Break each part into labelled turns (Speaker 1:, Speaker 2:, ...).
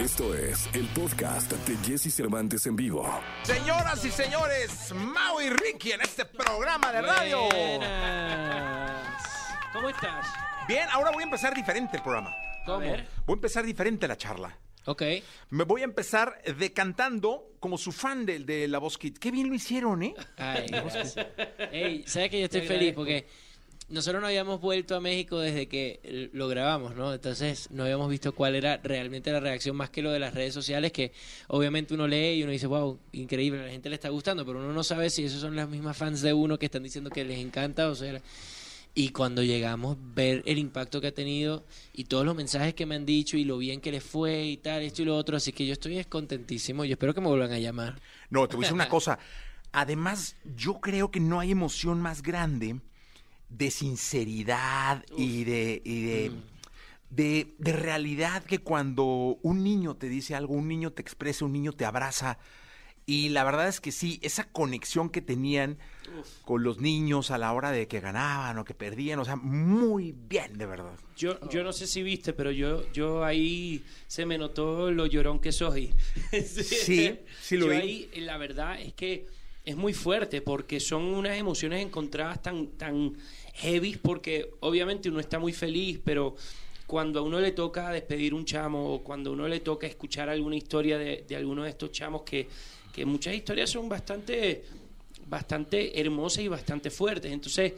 Speaker 1: Esto es el podcast de Jesse Cervantes en vivo.
Speaker 2: Señoras y señores, Mau y Ricky en este programa de radio.
Speaker 3: Buenas. ¿Cómo estás?
Speaker 2: Bien, ahora voy a empezar diferente el programa.
Speaker 3: ¿Cómo?
Speaker 2: Voy a empezar diferente la charla.
Speaker 3: Ok.
Speaker 2: Me voy a empezar decantando como su fan del de La Voz Kid. Qué bien lo hicieron, ¿eh?
Speaker 3: Ay, Ey, ¿sabes que yo estoy feliz? Porque nosotros no habíamos vuelto a México desde que lo grabamos, ¿no? Entonces no habíamos visto cuál era realmente la reacción más que lo de las redes sociales, que obviamente uno lee y uno dice, wow, increíble, a la gente le está gustando, pero uno no sabe si esos son las mismas fans de uno que están diciendo que les encanta o sea... Y cuando llegamos, ver el impacto que ha tenido y todos los mensajes que me han dicho y lo bien que les fue y tal, esto y lo otro. Así que yo estoy contentísimo y espero que me vuelvan a llamar.
Speaker 2: No, te voy a decir una cosa. Además, yo creo que no hay emoción más grande de sinceridad y de, y de,
Speaker 3: Mm.
Speaker 2: de, de realidad que cuando un niño te dice algo, un niño te expresa, un niño te abraza. Y la verdad es que sí, esa conexión que tenían con los niños a la hora de que ganaban o que perdían, o sea, muy bien, de verdad.
Speaker 4: Yo, yo no sé si viste, pero yo, yo ahí se me notó lo llorón que soy.
Speaker 2: Sí, sí lo
Speaker 4: yo
Speaker 2: vi.
Speaker 4: ahí, la verdad es que es muy fuerte porque son unas emociones encontradas tan, tan heavy porque obviamente uno está muy feliz, pero cuando a uno le toca despedir un chamo o cuando a uno le toca escuchar alguna historia de, de alguno de estos chamos que, que muchas historias son bastante, bastante hermosas y bastante fuertes. Entonces,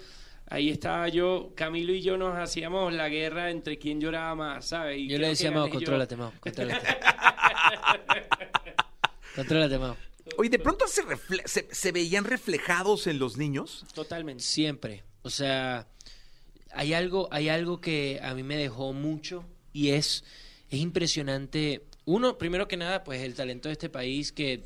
Speaker 4: ahí estaba yo, Camilo y yo nos hacíamos la guerra entre quién lloraba más, ¿sabes? Y
Speaker 3: Yo le decía,
Speaker 4: yo.
Speaker 3: contrólate, Mau, contrólate. contrólate, Mau.
Speaker 2: Oye, de pronto se, refle- se, se veían reflejados en los niños.
Speaker 4: Totalmente.
Speaker 3: Siempre. O sea, hay algo, hay algo que a mí me dejó mucho y es, es impresionante. Uno, primero que nada, pues el talento de este país que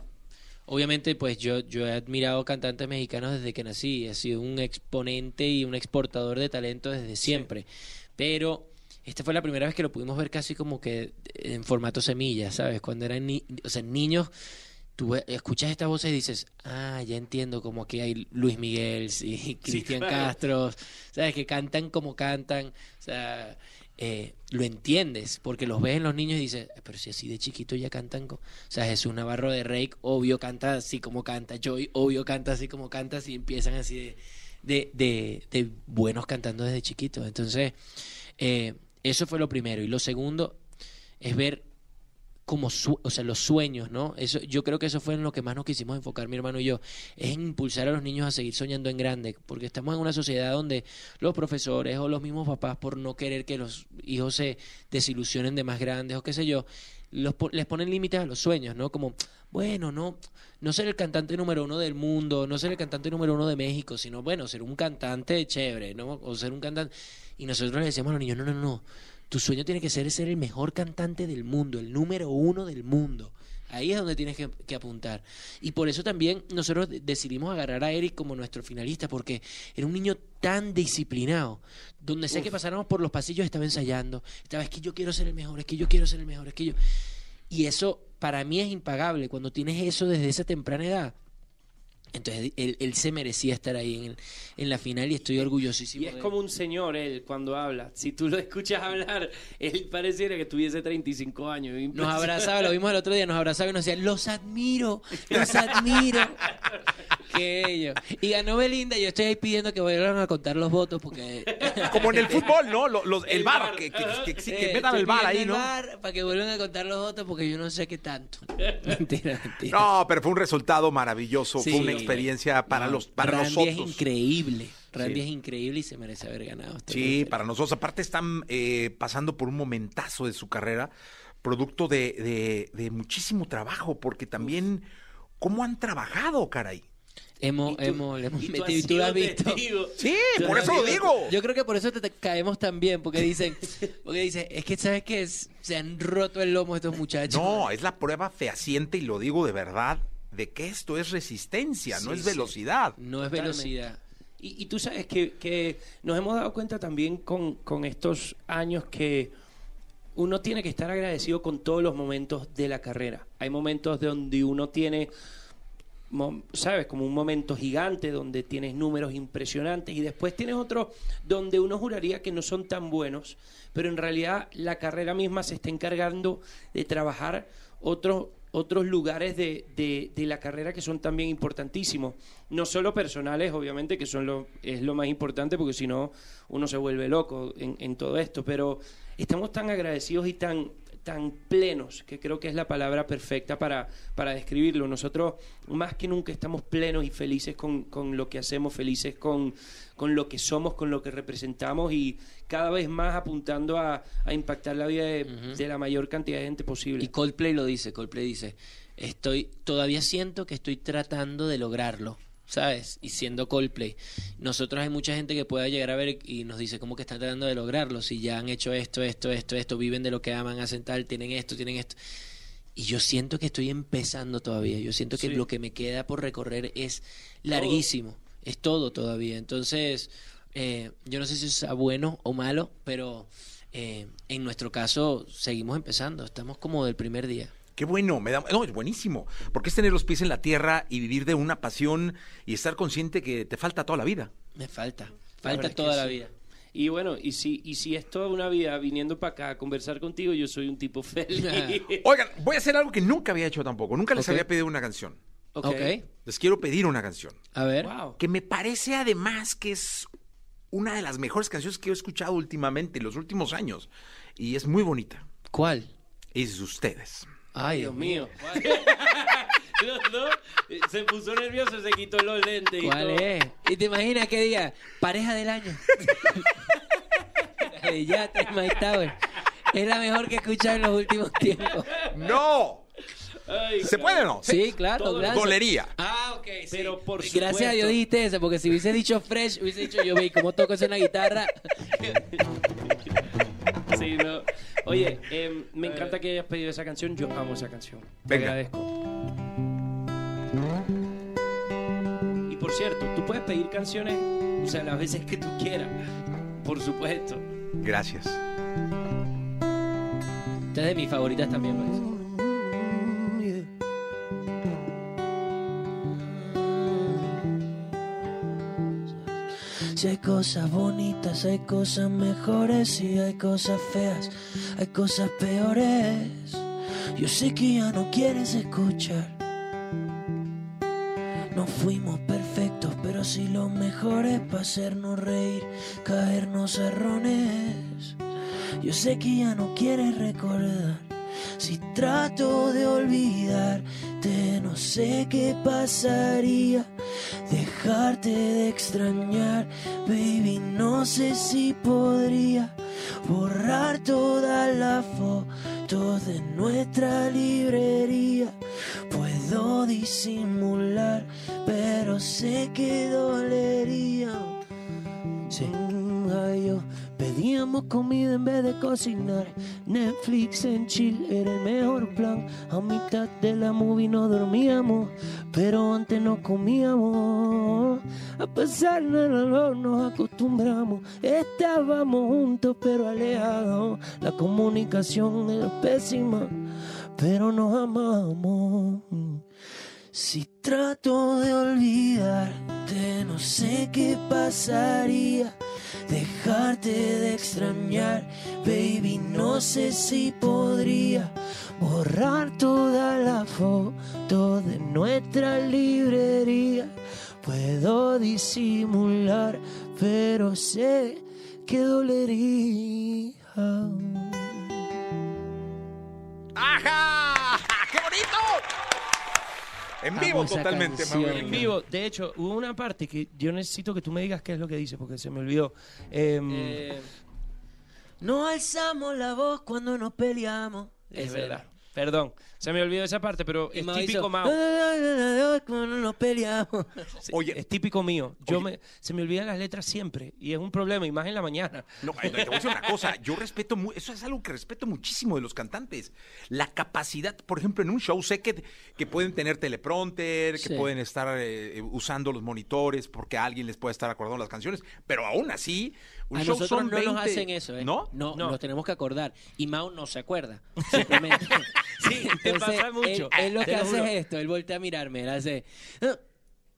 Speaker 3: obviamente pues yo, yo he admirado cantantes mexicanos desde que nací. He sido un exponente y un exportador de talento desde siempre. Pero esta fue la primera vez que lo pudimos ver casi como que en formato semilla, ¿sabes? Cuando eran ni o sea, niños tú escuchas estas voces y dices, ah, ya entiendo, como aquí hay Luis Miguel y Cristian
Speaker 4: claro.
Speaker 3: Castro, ¿sabes? Que cantan como cantan, o sea, eh, lo entiendes, porque los ves en los niños y dices, pero si así de chiquito ya cantan, co-". o sea, Jesús Navarro de Rake, obvio canta así como canta, Joy, obvio canta así como canta, y empiezan así de, de, de, de buenos cantando desde chiquitos. Entonces, eh, eso fue lo primero. Y lo segundo es ver como su- o sea, los sueños, ¿no? Eso, yo creo que eso fue en lo que más nos quisimos enfocar mi hermano y yo, es en impulsar a los niños a seguir soñando en grande, porque estamos en una sociedad donde los profesores o los mismos papás por no querer que los hijos se desilusionen de más grandes o qué sé yo, los, les ponen límites a los sueños, ¿no? Como, bueno, no, no ser el cantante número uno del mundo, no ser el cantante número uno de México, sino, bueno, ser un cantante chévere, ¿no? O ser un cantante... Y nosotros le decíamos a los niños, no, no, no, tu sueño tiene que ser ser el mejor cantante del mundo, el número uno del mundo. Ahí es donde tienes que, que apuntar. Y por eso también nosotros de- decidimos agarrar a Eric como nuestro finalista, porque era un niño tan disciplinado. Donde sea que pasáramos por los pasillos estaba ensayando. Estaba, es que yo quiero ser el mejor, es que yo quiero ser el mejor, es que yo... Y eso para mí es impagable. Cuando tienes eso desde esa temprana edad, entonces él, él se merecía estar ahí en, la final y estoy orgullosísimo.
Speaker 4: Y es
Speaker 3: de
Speaker 4: como un señor él cuando habla. Si tú lo escuchas hablar, él pareciera que tuviese 35 años.
Speaker 3: Nos abrazaba, lo vimos el otro día, nos abrazaba y nos decía, los admiro, los admiro. que ellos. Y ganó Belinda, y yo estoy ahí pidiendo que vuelvan a contar los votos porque...
Speaker 2: Como en el fútbol, ¿no? Los- el
Speaker 4: El
Speaker 2: bar, que, que, que-
Speaker 3: Eh,
Speaker 2: que metan el bar ahí,
Speaker 3: el
Speaker 2: ¿no?
Speaker 3: VAR para que vuelvan a contar los votos porque yo no sé qué tanto. mentira, mentira.
Speaker 2: No, pero fue un resultado maravilloso,
Speaker 3: Sí.
Speaker 2: fue una experiencia para
Speaker 3: No,
Speaker 2: los para
Speaker 3: Randy
Speaker 2: nosotros.
Speaker 3: es increíble. Randy
Speaker 2: Sí.
Speaker 3: es increíble y se merece haber ganado. Muy
Speaker 2: Sí, para nosotros. Aparte están eh, pasando por un momentazo de su carrera, producto de, de- de muchísimo trabajo, porque también, ¿cómo han trabajado, caray?
Speaker 3: Hemos, hemos, le hemos
Speaker 4: y
Speaker 3: metido
Speaker 4: has
Speaker 3: y tú lo has visto.
Speaker 4: testigo.
Speaker 2: Sí, por eso lo
Speaker 3: digo.
Speaker 2: digo.
Speaker 3: Yo creo que por eso te, te caemos tan bien, porque dicen, porque dicen, es que sabes que se han roto el lomo estos muchachos.
Speaker 2: No, es la prueba fehaciente, y lo digo de verdad, de que esto es resistencia, no es
Speaker 3: sí.
Speaker 2: velocidad.
Speaker 3: No es
Speaker 4: Totalmente.
Speaker 3: velocidad.
Speaker 4: Y, y tú sabes que, que nos hemos dado cuenta también con, con estos años que uno tiene que estar agradecido con todos los momentos de la carrera. Hay momentos donde uno tiene ¿sabes? Como un momento gigante donde tienes números impresionantes y después tienes otros donde uno juraría que no son tan buenos, pero en realidad la carrera misma se está encargando de trabajar otros otros lugares de, de- la carrera que son también importantísimos. No solo personales, obviamente, que son lo, es lo más importante, porque si no, uno se vuelve loco en, en todo esto. Pero estamos tan agradecidos y tan, tan plenos, que creo que es la palabra perfecta para, para describirlo. Nosotros más que nunca estamos plenos y felices con, con lo que hacemos, felices con, con lo que somos, con lo que representamos y cada vez más apuntando a, a impactar la vida de, de la mayor cantidad de gente posible.
Speaker 3: Y Coldplay lo dice, Coldplay dice, estoy, todavía siento que estoy tratando de lograrlo, ¿sabes? Y siendo Coldplay. Nosotros hay mucha gente que pueda llegar a ver y nos dice cómo que están tratando de lograrlo, si ya han hecho esto, esto, esto, esto, viven de lo que aman, hacen tal, tienen esto, tienen esto. Y yo siento que estoy empezando todavía, yo siento que
Speaker 4: Sí.
Speaker 3: lo que me queda por recorrer es larguísimo, es todo todavía. Entonces, eh, yo no sé si es bueno o malo, pero eh, en nuestro caso seguimos empezando, estamos como del primer día.
Speaker 2: Qué bueno, me da, no, es buenísimo, porque es tener los pies en la tierra y vivir de una pasión y estar consciente que te falta toda la vida.
Speaker 3: Me falta, falta toda la
Speaker 4: sí.
Speaker 3: vida.
Speaker 4: Y bueno, y si, y si es toda una vida viniendo para acá a conversar contigo, yo soy un tipo feliz.
Speaker 2: Oigan, voy a hacer algo que nunca había hecho tampoco, nunca les había pedido una canción.
Speaker 3: Ok,
Speaker 2: Les quiero pedir una canción,
Speaker 3: a ver.
Speaker 4: Wow.
Speaker 2: que me parece además que es una de las mejores canciones que he escuchado últimamente, en los últimos años, y es muy bonita.
Speaker 3: ¿Cuál?
Speaker 2: Es de ustedes.
Speaker 3: Ay,
Speaker 4: Dios mío. Los dos, eh, se puso nervioso, se quitó los lentes. y
Speaker 3: ¿Cuál
Speaker 4: todo.
Speaker 3: es? ¿Y te imaginas qué día? Pareja del año. De Yatra y Mike Tower. Es la mejor que he escuchado en los últimos tiempos.
Speaker 2: ¡No!
Speaker 4: Ay,
Speaker 2: ¿Se puede o no?
Speaker 3: Sí, claro.
Speaker 4: Todo
Speaker 3: gracias. Ah, ok. sí.
Speaker 4: Pero por
Speaker 3: Gracias a. Dios dijiste eso, porque si hubiese dicho fresh, hubiese dicho yo, ve, ¿cómo toco eso en la guitarra?
Speaker 4: Sí, no. Oye, em, me encanta que hayas pedido esa canción. Yo amo esa canción. Te
Speaker 2: Venga.
Speaker 4: agradezco. Y por cierto, tú puedes pedir canciones, o sea, las veces que tú quieras. Por supuesto.
Speaker 2: Gracias.
Speaker 3: Esta es de mis favoritas también, pues.
Speaker 5: Si hay cosas bonitas, hay cosas mejores, si hay cosas feas, hay cosas peores. Yo sé que ya no quieres escuchar. No fuimos perfectos, pero sí los mejores para hacernos reír, caernos errones. Yo sé que ya no quieres recordar. Si trato de olvidarte, no sé qué pasaría. Dejarte de extrañar, baby, no sé si podría borrar todas las fotos de nuestra librería. Puedo disimular, pero sé que dolería. Sí, ay, yo pedíamos comida en vez de cocinar. Netflix en chill era el mejor plan. A mitad de la movie no dormíamos, pero antes no comíamos. A pesar del dolor nos acostumbramos. Estábamos juntos pero alejados. La comunicación era pésima, pero nos amamos. Si trato de olvidarte, no sé qué pasaría. Dejarte de extrañar, baby, no sé si podría borrar toda la foto de nuestra librería. Puedo disimular, pero sé que dolería.
Speaker 2: ¡Ajá! ¡Qué bonito! En vivo
Speaker 3: Amo esa
Speaker 2: totalmente,
Speaker 3: canción.
Speaker 4: En vivo, de hecho, hubo una parte que yo necesito que tú me digas qué es lo que dice, porque se me olvidó. Em,
Speaker 3: Eh,
Speaker 5: No alzamos la voz cuando nos peleamos.
Speaker 4: es verdad. Perdón, se me olvidó esa parte, pero
Speaker 3: Y
Speaker 4: es
Speaker 3: Mao
Speaker 4: típico
Speaker 3: hizo-
Speaker 4: Mao.
Speaker 5: Cuando nos peleamos.
Speaker 4: Sí,
Speaker 2: Oye.
Speaker 4: es típico mío. Yo
Speaker 2: Oye.
Speaker 4: me, se me olvidan las letras siempre y es un problema, y más en la mañana.
Speaker 2: No, eh, te voy a decir una cosa, yo respeto, mu- eso es algo que respeto muchísimo de los cantantes. La capacidad, por ejemplo, en un show sé que, que pueden tener teleprompter, que
Speaker 3: Sí.
Speaker 2: pueden estar eh, usando los monitores porque alguien les puede estar acordando las canciones, pero aún así, un
Speaker 3: a
Speaker 2: show
Speaker 3: nosotros
Speaker 2: son
Speaker 3: no nos
Speaker 2: 20,
Speaker 3: hacen eso, ¿eh?
Speaker 2: ¿No?
Speaker 3: No,
Speaker 4: No.
Speaker 3: nos tenemos que acordar. Y Mao no se acuerda. Simplemente.
Speaker 4: Sí, te pasa mucho.
Speaker 3: Él, él lo que hace es esto, él voltea a mirarme, él hace...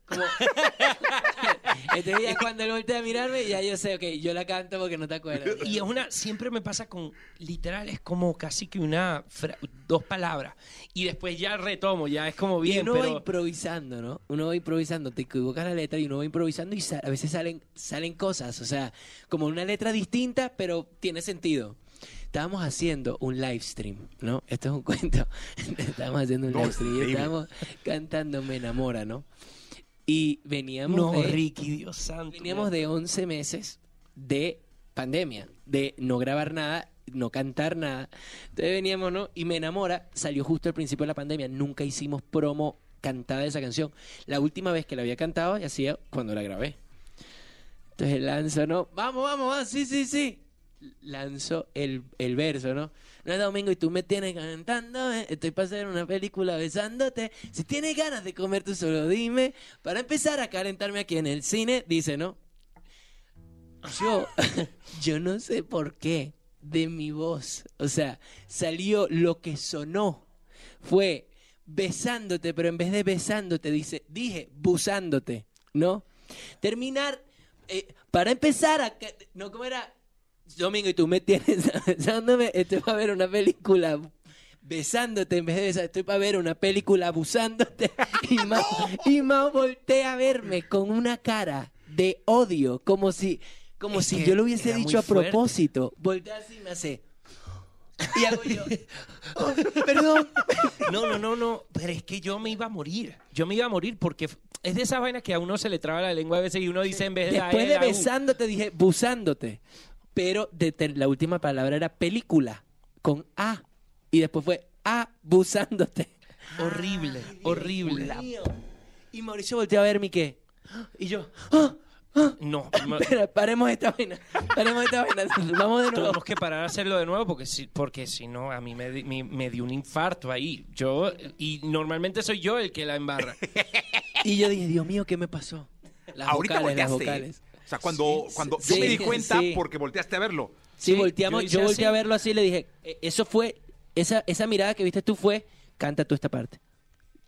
Speaker 3: Como... Entonces ya cuando él voltea a mirarme, ya yo sé, ok, yo la canto porque no te acuerdas.
Speaker 4: Y es una, siempre me pasa con, literal, es como casi que una, fra- dos palabras. Y después ya retomo, ya es como
Speaker 3: Y
Speaker 4: bien,
Speaker 3: uno va improvisando, ¿no? Uno va improvisando, te equivocas la letra y uno va improvisando y a veces salen, salen cosas, o sea, como una letra distinta, pero tiene sentido. Estábamos haciendo un live stream, ¿no? Esto es un cuento. estábamos haciendo un
Speaker 2: No,
Speaker 3: live stream y estábamos cantando Me enamora, ¿no? Y veníamos
Speaker 4: No,
Speaker 3: de,
Speaker 4: Ricky, Dios santo.
Speaker 3: veníamos de 11 meses de pandemia, de no grabar nada, no cantar nada. Entonces veníamos, ¿no? Y me enamora, salió justo al principio de la pandemia, nunca hicimos promo cantada de esa canción. La última vez que la había cantado, ya hacía cuando la grabé. Entonces lanzo, ¿no? Vamos, vamos, vamos, sí, sí, sí. Lanzo el, el verso, ¿no? No es domingo y tú me tienes cantando, ¿eh? estoy para hacer una película besándote. Si tienes ganas de comer, tú solo dime. Para empezar a calentarme aquí en el cine, dice, ¿no? Yo, yo no sé por qué de mi voz, o sea, salió lo que sonó fue besándote, pero en vez de besándote dice, dije busándote, ¿no? Terminar eh, para empezar a no cómo era Domingo y tú me tienes besándome, estoy para ver una película besándote en vez de besar, estoy para ver una película abusándote y Mao, y Mao voltea a verme con una cara de odio, como si como
Speaker 4: Es
Speaker 3: si yo lo hubiese dicho a
Speaker 4: fuerte.
Speaker 3: propósito. Voltea así y me hace y hago yo, "Oh, perdón.
Speaker 4: No, no, no, no, pero es que yo me iba a morir. Yo me iba a morir porque es de esas vainas que a uno se le traba la lengua a veces y uno dice en vez de la
Speaker 3: Después
Speaker 4: E,
Speaker 3: de
Speaker 4: la
Speaker 3: besándote dije busándote. Pero de ter- la última palabra era película con A. Y después fue abusándote.
Speaker 4: Horrible, horrible.
Speaker 3: Y Mauricio volteó a verme y qué. Y yo, "Ah,
Speaker 4: No, ma-
Speaker 3: espera, paremos esta vaina. Paremos esta vaina. Vamos de nuevo.
Speaker 4: tuvimos que parar a hacerlo de nuevo porque si, porque si no a mí me, me, me dio un infarto ahí. Yo y normalmente soy yo el que la embarra.
Speaker 3: Y yo dije, Dios mío, ¿qué me pasó? Las
Speaker 2: Ahorita
Speaker 3: vocales, las vocales.
Speaker 2: O sea, cuando, cuando
Speaker 3: sí,
Speaker 2: yo me di cuenta
Speaker 3: sí.
Speaker 2: porque volteaste a verlo.
Speaker 3: Sí,
Speaker 4: Sí,
Speaker 3: volteamos,
Speaker 4: yo
Speaker 3: yo, volteé
Speaker 4: así.
Speaker 3: a verlo así y le dije, "Eh, eso fue, esa, esa mirada que viste tú fue, canta tú esta parte.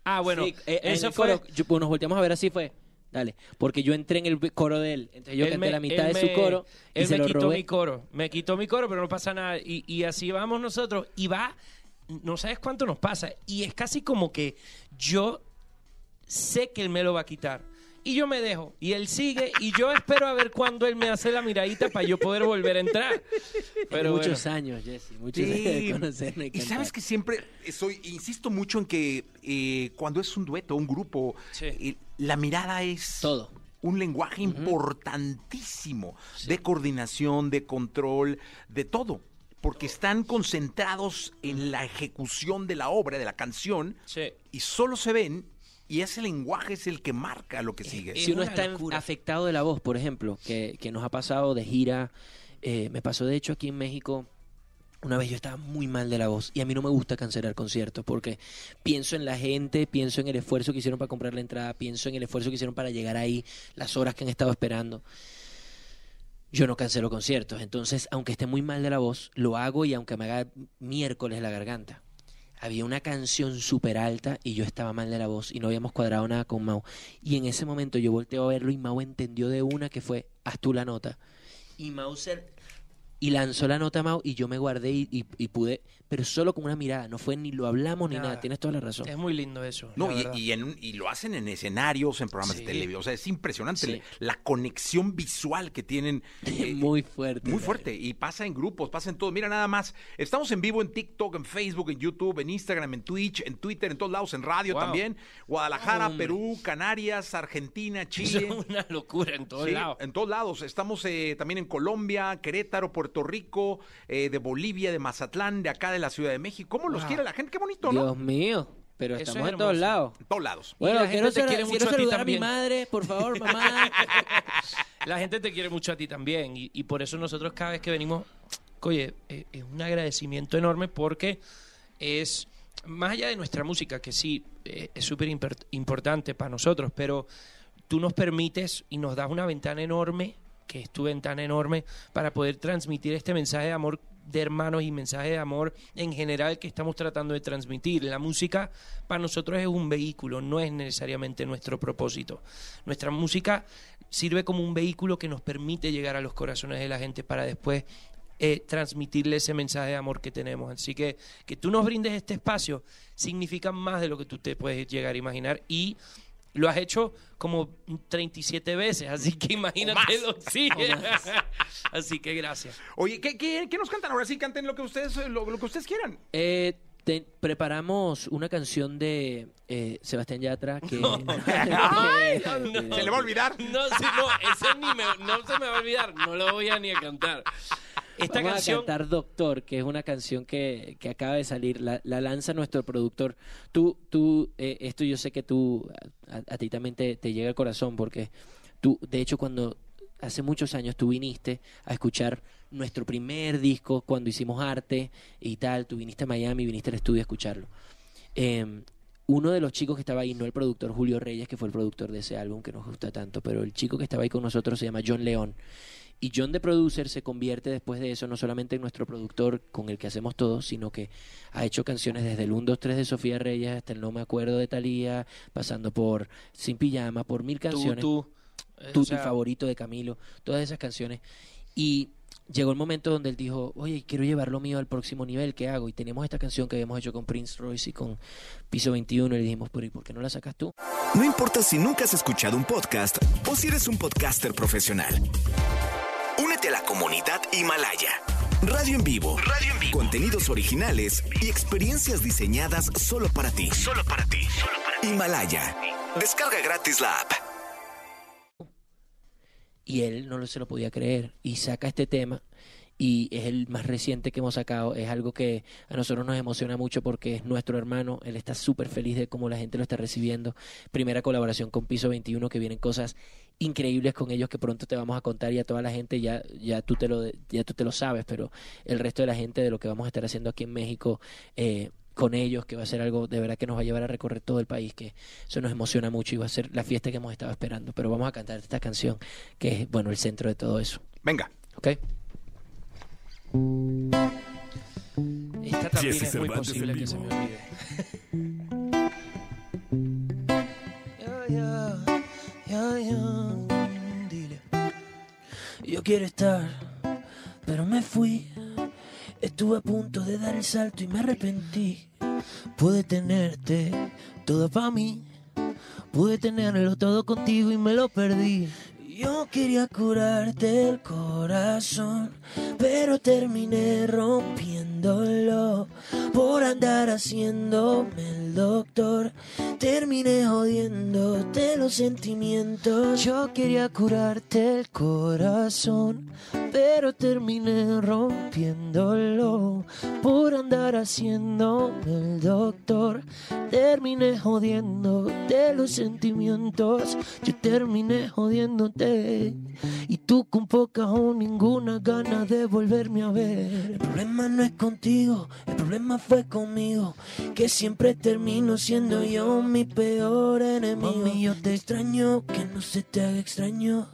Speaker 4: Ah, bueno,
Speaker 3: Sí, eh,
Speaker 4: eso fue
Speaker 3: coro, yo- pues, nos volteamos a ver así fue. Dale, porque yo entré en el coro de él, entonces yo
Speaker 4: Él
Speaker 3: canté
Speaker 4: me-
Speaker 3: la mitad de su coro y
Speaker 4: él
Speaker 3: se
Speaker 4: me
Speaker 3: lo
Speaker 4: quitó
Speaker 3: robé.
Speaker 4: mi coro. Me quitó mi coro, pero no pasa nada. Y, y así vamos nosotros. Y va, no sabes cuánto nos pasa. Y es casi como que yo sé que él me lo va a quitar. Y yo me dejo. Y él sigue. Y yo espero a ver cuándo él me hace la miradita para yo poder volver a entrar. Pero
Speaker 3: muchos
Speaker 4: bueno.
Speaker 3: años, Jesse, muchos
Speaker 2: Sí.
Speaker 3: años de conocerme y
Speaker 2: Y sabes que siempre soy, insisto mucho en que eh, cuando es un dueto, un grupo,
Speaker 4: Sí.
Speaker 2: eh, la mirada es
Speaker 3: Todo.
Speaker 2: un lenguaje importantísimo de coordinación, de control, de todo. Porque están concentrados en la ejecución de la obra, de la canción,
Speaker 4: Sí.
Speaker 2: y solo se ven, y ese lenguaje es el que marca lo que sigue.
Speaker 4: es
Speaker 3: si uno está
Speaker 4: locura.
Speaker 3: afectado de la voz, por ejemplo, que, que nos ha pasado de gira, eh, me pasó de hecho aquí en México, una vez yo estaba muy mal de la voz y a mí no me gusta cancelar conciertos porque pienso en la gente, pienso en el esfuerzo que hicieron para comprar la entrada, pienso en el esfuerzo que hicieron para llegar ahí, las horas que han estado esperando. Yo no cancelo conciertos, entonces aunque esté muy mal de la voz, lo hago y aunque me haga miércoles la garganta. Había una canción súper alta y yo estaba mal de la voz y no habíamos cuadrado nada con Mau. Y en ese momento yo volteo a verlo y Mau entendió de una que fue, haz tú la nota. Y Mau se- y lanzó la nota Mau y yo me guardé y, y- y pude, pero solo con una mirada, no fue ni lo hablamos ni
Speaker 4: Nada.
Speaker 3: nada, tienes toda la razón.
Speaker 4: Es muy lindo eso.
Speaker 2: No,
Speaker 4: la
Speaker 2: y, en y lo hacen en escenarios, en programas
Speaker 4: Sí.
Speaker 2: de televisión. O sea, es impresionante
Speaker 3: Sí.
Speaker 2: la conexión visual que tienen. eh,
Speaker 3: muy fuerte.
Speaker 2: Muy fuerte. Y pasa en grupos, pasa en todo. Mira, nada más. Estamos en vivo en TikTok, en Facebook, en YouTube, en Instagram, en Twitch, en Twitter, en todos lados, en radio
Speaker 4: Wow.
Speaker 2: también. Guadalajara. Perú, Canarias, Argentina, Chile.
Speaker 4: es una locura en todos
Speaker 2: Sí,
Speaker 4: lados.
Speaker 2: En todos lados. Estamos eh, también en Colombia, Querétaro, Puerto Rico, eh, de Bolivia, de Mazatlán, de acá de la Ciudad de México. ¿Cómo los
Speaker 4: Wow.
Speaker 2: quiere la gente? Qué bonito, ¿no?
Speaker 3: Dios mío, pero
Speaker 4: Eso
Speaker 3: estamos
Speaker 4: es
Speaker 3: en todos lados.
Speaker 2: En todos lados.
Speaker 3: Bueno,
Speaker 4: la gente
Speaker 3: quiero,
Speaker 4: quiere
Speaker 3: quiero
Speaker 4: mucho a ti
Speaker 3: saludar a mi
Speaker 4: también.
Speaker 3: madre, por favor, mamá.
Speaker 4: La gente te quiere mucho a ti también y, y por eso nosotros cada vez que venimos, oye, eh, es un agradecimiento enorme porque es, más allá de nuestra música, que sí, eh, es súper importante para nosotros, pero tú nos permites y nos das una ventana enorme, que es tu ventana enorme, para poder transmitir este mensaje de amor de hermanos y mensaje de amor en general que estamos tratando de transmitir. La música para nosotros es un vehículo, no es necesariamente nuestro propósito. Nuestra música sirve como un vehículo que nos permite llegar a los corazones de la gente para después eh, transmitirle ese mensaje de amor que tenemos. Así que que tú nos brindes este espacio significa más de lo que tú te puedes llegar a imaginar y lo has hecho como 37 veces, así que imagínatelo. Sí. así que gracias.
Speaker 2: Oye, ¿qué, qué, qué nos cantan? Ahora sí, canten lo que ustedes, lo, lo que ustedes quieran.
Speaker 3: Eh, te- preparamos una canción de eh, Sebastián Yatra que...
Speaker 2: Ay,
Speaker 3: que-
Speaker 2: Se le va a olvidar.
Speaker 4: No, sí, no, ese ni me, no se me va a olvidar, no lo voy a ni a cantar. Esta
Speaker 3: Vamos
Speaker 4: canción,
Speaker 3: a cantar Doctor, que es una canción que, que acaba de salir, la, la lanza nuestro productor. Tú, tú, eh, esto yo sé que tú, a, a ti también te, te llega al corazón, porque tú, de hecho, cuando hace muchos años tú viniste a escuchar nuestro primer disco, cuando hicimos arte y tal, tú viniste a Miami, viniste al estudio a escucharlo. Eh, uno de los chicos que estaba ahí, no el productor Julio Reyes, que fue el productor de ese álbum que nos gusta tanto, pero el chico que estaba ahí con nosotros se llama John León. Y John de Producer se convierte después de eso no solamente en nuestro productor con el que hacemos todo, sino que ha hecho canciones desde el 1, 2, 3 de Sofía Reyes hasta el No Me Acuerdo de Thalía, pasando por Sin Pijama, por mil
Speaker 4: tú,
Speaker 3: canciones.
Speaker 4: tú, eh,
Speaker 3: Tú,
Speaker 4: o sea,
Speaker 3: tu favorito de Camilo, todas esas canciones. Y llegó el momento donde él dijo, oye, quiero llevar lo mío al próximo nivel, ¿qué hago? Y teníamos esta canción que habíamos hecho con Prince Royce y con Piso 21 y le dijimos, pero ¿y por qué no la sacas tú?
Speaker 1: No importa si nunca has escuchado un podcast o si eres un podcaster profesional. Comunidad Himalaya. Radio en vivo. Radio en vivo. Contenidos originales y experiencias diseñadas solo para ti. Solo para ti. Himalaya. Descarga gratis la app.
Speaker 3: y él no se lo podía creer y saca este tema y es el más reciente que hemos sacado, es algo que a nosotros nos emociona mucho porque es nuestro hermano, él está súper feliz de cómo la gente lo está recibiendo, primera colaboración con Piso 21 que vienen cosas increíbles con ellos que pronto te vamos a contar y a toda la gente ya ya tú te lo ya tú te lo sabes, pero el resto de la gente de lo que vamos a estar haciendo aquí en México eh, con ellos, que va a ser algo de verdad que nos va a llevar a recorrer todo el país, que eso nos emociona mucho y va a ser la fiesta que hemos estado esperando. Pero vamos a cantar esta canción, que es, bueno, el centro de todo eso.
Speaker 2: Venga.
Speaker 3: ¿Ok?
Speaker 4: Esta también
Speaker 1: Jesse
Speaker 4: es muy
Speaker 1: Cervantes
Speaker 4: posible
Speaker 1: en
Speaker 4: que se me olvide.
Speaker 5: Ya, dile. Yo quiero estar, pero me fui. Estuve a punto de dar el salto y me arrepentí. Pude tenerte todo para mí. Pude tenerlo todo contigo y me lo perdí. Yo quería curarte el corazón, pero terminé rompiéndolo por andar haciéndome el doctor. Terminé jodiéndote los sentimientos. Yo quería curarte el corazón, pero terminé rompiéndolo por andar haciéndome el doctor. Terminé jodiéndote los sentimientos. Yo terminé jodiéndote. Y tú con poca o ninguna gana de volverme a ver. El problema no es contigo, el problema fue conmigo. Que siempre termino siendo yo mi peor enemigo. Mami, yo te extraño, que no se te haga extraño.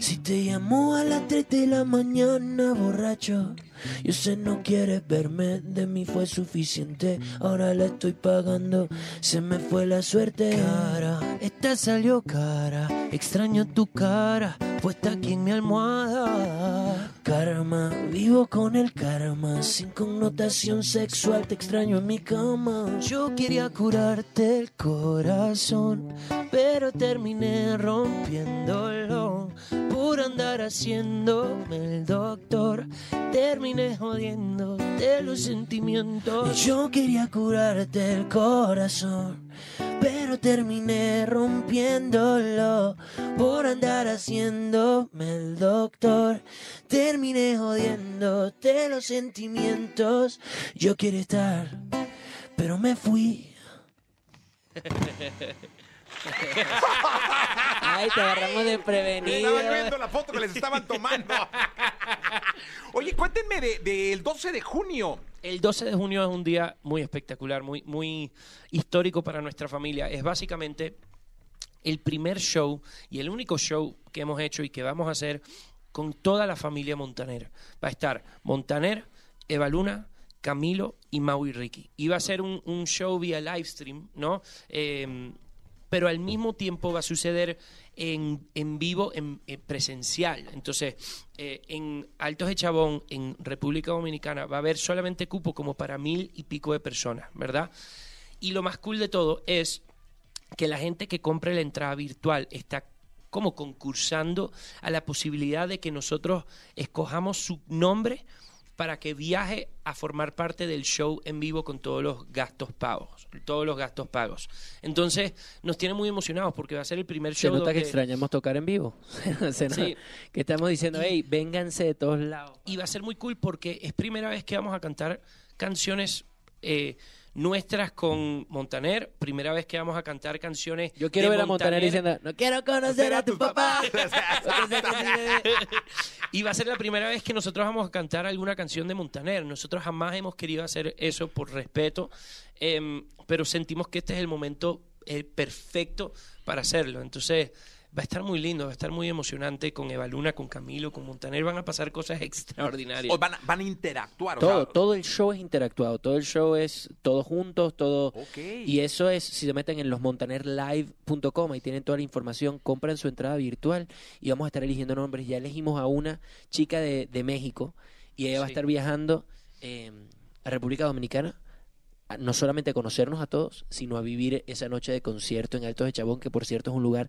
Speaker 5: Si te llamo a las 3 de la mañana, borracho. Yo sé no quieres verme, de mí fue suficiente. Ahora la estoy pagando, se me fue la suerte. Cara, esta salió cara. Extraño tu cara, puesta aquí en mi almohada. Karma, vivo con el karma, sin connotación sexual. Te extraño en mi cama. Yo quería curarte el corazón, pero terminé rompiéndolo por andar haciéndome el doctor. Terminé jodiendo de los sentimientos. Yo quería curarte el corazón, pero terminé rompiéndolo por andar haciéndome el doctor. Terminé jodiendo de los sentimientos. Yo quiero estar, pero me fui.
Speaker 3: Ay, te agarramos de prevenido.
Speaker 2: Estaban viendo la foto que les estaban tomando. Oye, cuéntenme de- del 12 de junio.
Speaker 4: El 12 de junio es un día muy espectacular, muy, muy histórico para nuestra familia. Es básicamente el primer show y el único show que hemos hecho y que vamos a hacer con toda la familia Montaner. Va a estar Montaner Eva Luna, Camilo y Mau y Ricky. Iba a ser un, un show vía live stream, ¿no? Eh, pero al mismo tiempo va a suceder en, en vivo, en, en presencial. Entonces, eh, en Altos de Chabón, en República Dominicana, va a haber solamente cupo como para mil y pico de personas, ¿verdad? Y lo más cool de todo es que la gente que compre la entrada virtual está como concursando a la posibilidad de que nosotros escojamos su nombre para que viaje a formar parte del show en vivo con todos los gastos pagos, todos los gastos pagos. Entonces, nos tiene muy emocionados porque va a ser el primer
Speaker 3: Se
Speaker 4: show
Speaker 3: nota que extrañamos tocar en vivo. Se nota
Speaker 4: Sí.
Speaker 3: Que estamos diciendo, hey, vénganse de todos lados.
Speaker 4: y va a ser muy cool porque es primera vez que vamos a cantar canciones eh, nuestras con Montaner, primera vez que vamos a cantar canciones
Speaker 3: Yo quiero
Speaker 4: de
Speaker 3: ver a Montaner diciendo, no quiero conocer a tu papá.
Speaker 4: Y va a ser la primera vez que nosotros vamos a cantar alguna canción de Montaner. Nosotros jamás hemos querido hacer eso por respeto, em, pero sentimos que este es el momento eh, perfecto para hacerlo. Entonces va a estar muy lindo, va a estar muy emocionante con Eva Luna, con Camilo, con Montaner. Van a pasar cosas extraordinarias.
Speaker 2: O van, a, van a interactuar. o
Speaker 3: todo,
Speaker 2: sea,
Speaker 3: todo el show es interactuado, todo el show es todos juntos, todo. Y eso es, si se meten en losmontanerlive.com, ahí tienen toda la información, compran su entrada virtual y vamos a estar eligiendo nombres. Ya elegimos a una chica de, de México y ella va a estar viajando eh, a República Dominicana. a- No solamente a conocernos a todos, sino a vivir esa noche de concierto en Altos de Chabón, que por cierto es un lugar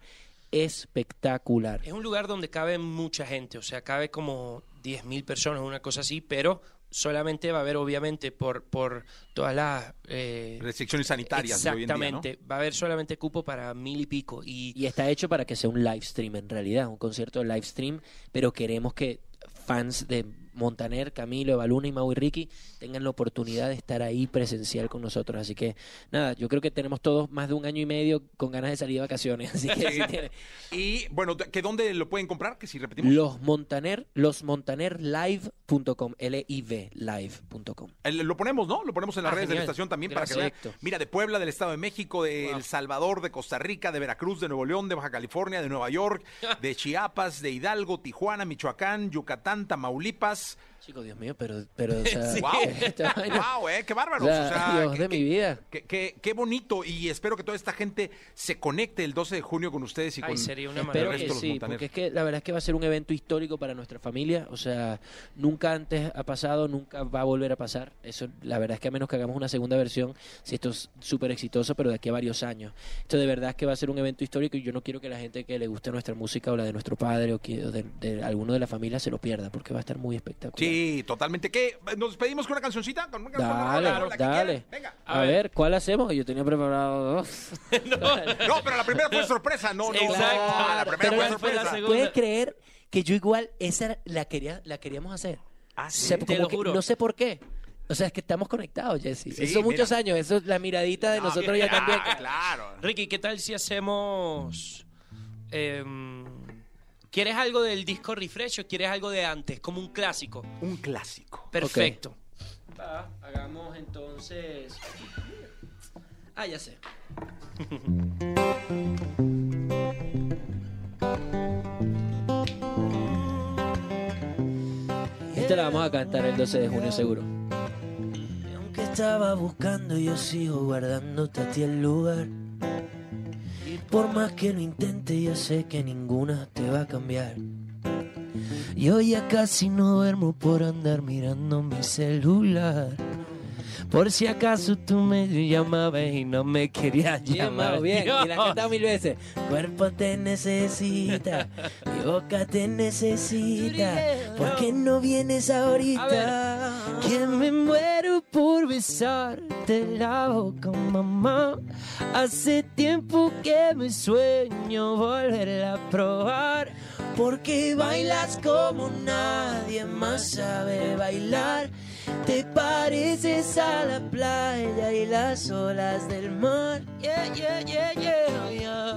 Speaker 3: espectacular.
Speaker 4: Es un lugar donde cabe mucha gente, o sea, cabe como 10.000 personas, una cosa así, pero solamente va a haber, obviamente, por, por todas las... eh,
Speaker 2: Restricciones sanitarias de hoy en día, ¿no?
Speaker 4: Exactamente, va a haber solamente cupo para mil y pico. Y,
Speaker 3: Y está hecho para que sea un live stream en realidad, un concierto de live stream, pero queremos que fans de Montaner, Camilo, Evaluna y Mau y Ricky tengan la oportunidad de estar ahí presencial con nosotros. Así que nada, yo creo que tenemos todos más de un año y medio con ganas de salir de vacaciones. Así que si tiene-
Speaker 2: Y bueno, ¿que dónde lo pueden comprar? Que si repetimos.
Speaker 3: los Montaner, losmontanerlive.com, L-I-V, live.com.
Speaker 2: Lo ponemos, ¿no? Lo ponemos en las
Speaker 4: Ah,
Speaker 2: redes de la estación también para que vean. Mira, de Puebla, del Estado de México, de
Speaker 4: Wow.
Speaker 2: El Salvador, de Costa Rica, de Veracruz, de Nuevo León, de Baja California, de Nueva York, de Chiapas, de Hidalgo, Tijuana, Michoacán, Yucatán, Tamaulipas.
Speaker 3: this Chicos, Dios mío, pero, pero, o sea,
Speaker 2: ¡Wow!
Speaker 3: esta vaina-
Speaker 2: ¡Wow, eh! ¡Qué
Speaker 3: o
Speaker 2: bárbaros!
Speaker 3: sea,
Speaker 2: O sea,
Speaker 3: Dios
Speaker 2: qué-
Speaker 3: de
Speaker 2: qué-
Speaker 3: mi vida.
Speaker 2: Qué, qué- qué bonito y espero que toda esta gente se conecte el 12 de junio con ustedes y
Speaker 4: Ay,
Speaker 2: con
Speaker 4: sería una
Speaker 3: Espero
Speaker 2: el
Speaker 4: maravilla.
Speaker 2: resto
Speaker 3: que
Speaker 2: de los
Speaker 3: sí,
Speaker 2: montaneros.
Speaker 3: porque es que la verdad es que va a ser un evento histórico para nuestra familia. O sea, nunca antes ha pasado, nunca va a volver a pasar. Eso, la verdad es que a menos que hagamos una segunda versión, si esto es súper exitoso, pero de aquí a varios años. Esto de verdad es que va a ser un evento histórico y yo no quiero que la gente que le guste nuestra música o la de nuestro padre o, que, o de, de alguno de la familia se lo pierda, porque va a estar muy espectacular.
Speaker 2: Sí, totalmente. ¿Qué? ¿Nos despedimos con una cancioncita? ¿Con una con una
Speaker 3: Dale,
Speaker 2: la
Speaker 3: dale.
Speaker 2: Venga.
Speaker 3: A, ver, ¿cuál hacemos? Yo tenía preparado dos.
Speaker 2: No, pero la primera fue sorpresa, no, no.
Speaker 4: Exacto.
Speaker 2: no, la primera
Speaker 3: Pero
Speaker 2: fue sorpresa.
Speaker 4: segunda.
Speaker 3: ¿Puedes creer que yo igual esa la quería la queríamos hacer?
Speaker 2: Ah,
Speaker 3: O sea,
Speaker 4: Te lo
Speaker 3: que
Speaker 4: juro.
Speaker 3: no sé por qué. O sea, es que estamos conectados, Jesse.
Speaker 2: Sí,
Speaker 3: eso muchos
Speaker 2: mira.
Speaker 3: años, eso es la miradita de
Speaker 2: Ah,
Speaker 3: nosotros ya
Speaker 2: ah,
Speaker 3: también.
Speaker 2: Claro.
Speaker 4: Ricky, ¿qué tal si hacemos... em, ¿Quieres algo del disco Refresh o quieres algo de antes, como un clásico?
Speaker 2: Un clásico.
Speaker 4: Perfecto.
Speaker 3: Va, hagamos entonces. Ah, ya sé. Esta la vamos a cantar el 12 de junio seguro.
Speaker 5: Y aunque estaba buscando, yo sigo guardándote a ti el lugar. Por más que lo intente, yo sé que ninguna te va a cambiar. Yo ya casi no duermo por andar mirando mi celular. Por si acaso tú me llamabas y no me querías llamar.
Speaker 3: Mau, bien. Y la
Speaker 5: Dios.
Speaker 3: cantado mil veces.
Speaker 5: Cuerpo te necesita, mi boca te necesita. ¿Por qué no vienes ahorita? Que me muero por besarte la boca, mamá. Hace tiempo que me sueño volverla a probar. Porque bailas como nadie más sabe bailar. Te pareces a la playa y las olas del mar. Yeah, yeah, yeah, yeah, yeah.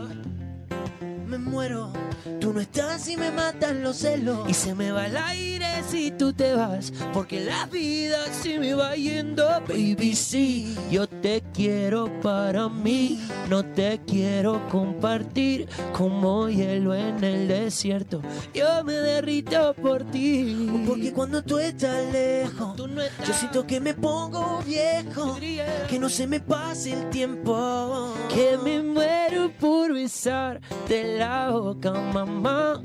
Speaker 5: Me
Speaker 4: muero. Tú no estás y me matan los celos. Y se me va el aire si tú te vas. Porque la vida se me va yendo. Baby, sí, yo te quiero para mí. No te quiero compartir como hielo en el desierto. Yo me derrito por ti. Porque cuando tú estás lejos, yo siento que me pongo viejo. Que no se me pase el tiempo. Que me muero por besar de la boca, mamá.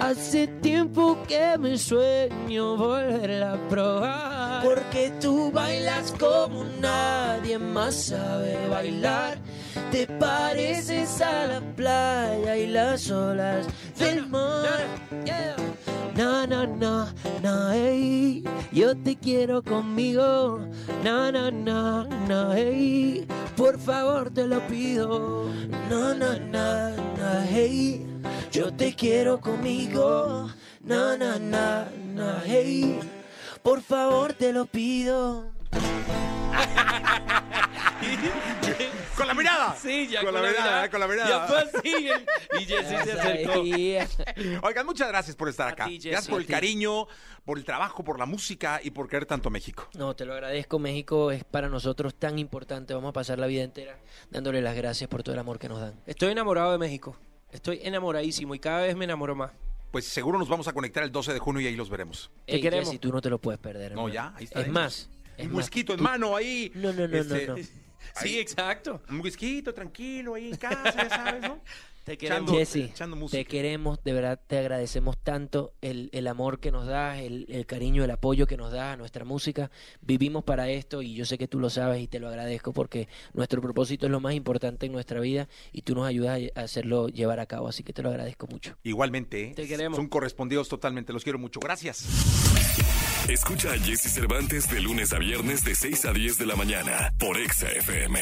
Speaker 4: Hace tiempo que me sueño volverla a probar. Porque tú bailas como nadie más sabe bailar. Te pareces a la playa y las olas del mar. Na, na, na, na, ey, yo te quiero conmigo. Na, na, na, na, ey, por favor te lo pido. Na, na, na, na, hey, yo te quiero conmigo. Na, na, na, na, hey, por favor te lo pido.
Speaker 2: ¡Con la mirada!
Speaker 6: Sí, ya
Speaker 2: con, la, mirada, con la mirada.
Speaker 6: Ya fue así. Y Jessy se acercó.
Speaker 2: Oigan, muchas gracias por estar acá.
Speaker 6: ti,
Speaker 2: gracias por el cariño, por el trabajo, por la música y por querer tanto a México.
Speaker 3: No, te lo agradezco. México es para nosotros tan importante. Vamos a pasar la vida entera dándole las gracias por todo el amor que nos dan.
Speaker 6: Estoy enamorado de México. Estoy enamoradísimo y cada vez me enamoro más.
Speaker 2: Pues seguro nos vamos a conectar el 12 de junio y ahí los veremos.
Speaker 3: Ey,
Speaker 6: queremos.
Speaker 3: Jessy, tú no te lo puedes perder.
Speaker 2: No,
Speaker 3: hermano.
Speaker 2: ya, ahí está.
Speaker 3: Es más, es
Speaker 2: Un whisky en mano ahí.
Speaker 3: No, no, no,
Speaker 2: Este,
Speaker 3: no, no.
Speaker 6: Sí, exacto.
Speaker 2: Un whisky tranquilo ahí en casa, ya sabes, ¿no?
Speaker 6: Te queremos.
Speaker 2: Música.
Speaker 3: te queremos, de verdad te agradecemos tanto el, el amor que nos das, el, el cariño, el apoyo que nos das a nuestra música. Vivimos para esto y yo sé que tú lo sabes y te lo agradezco porque nuestro propósito es lo más importante en nuestra vida y tú nos ayudas a hacerlo llevar a cabo, así que te lo agradezco mucho.
Speaker 2: Igualmente, ¿eh?
Speaker 6: Te queremos.
Speaker 2: Son correspondidos totalmente, los quiero mucho. Gracias.
Speaker 7: Escucha a Jesse Cervantes de lunes a viernes de 6 a 10 de la mañana por Exa FM.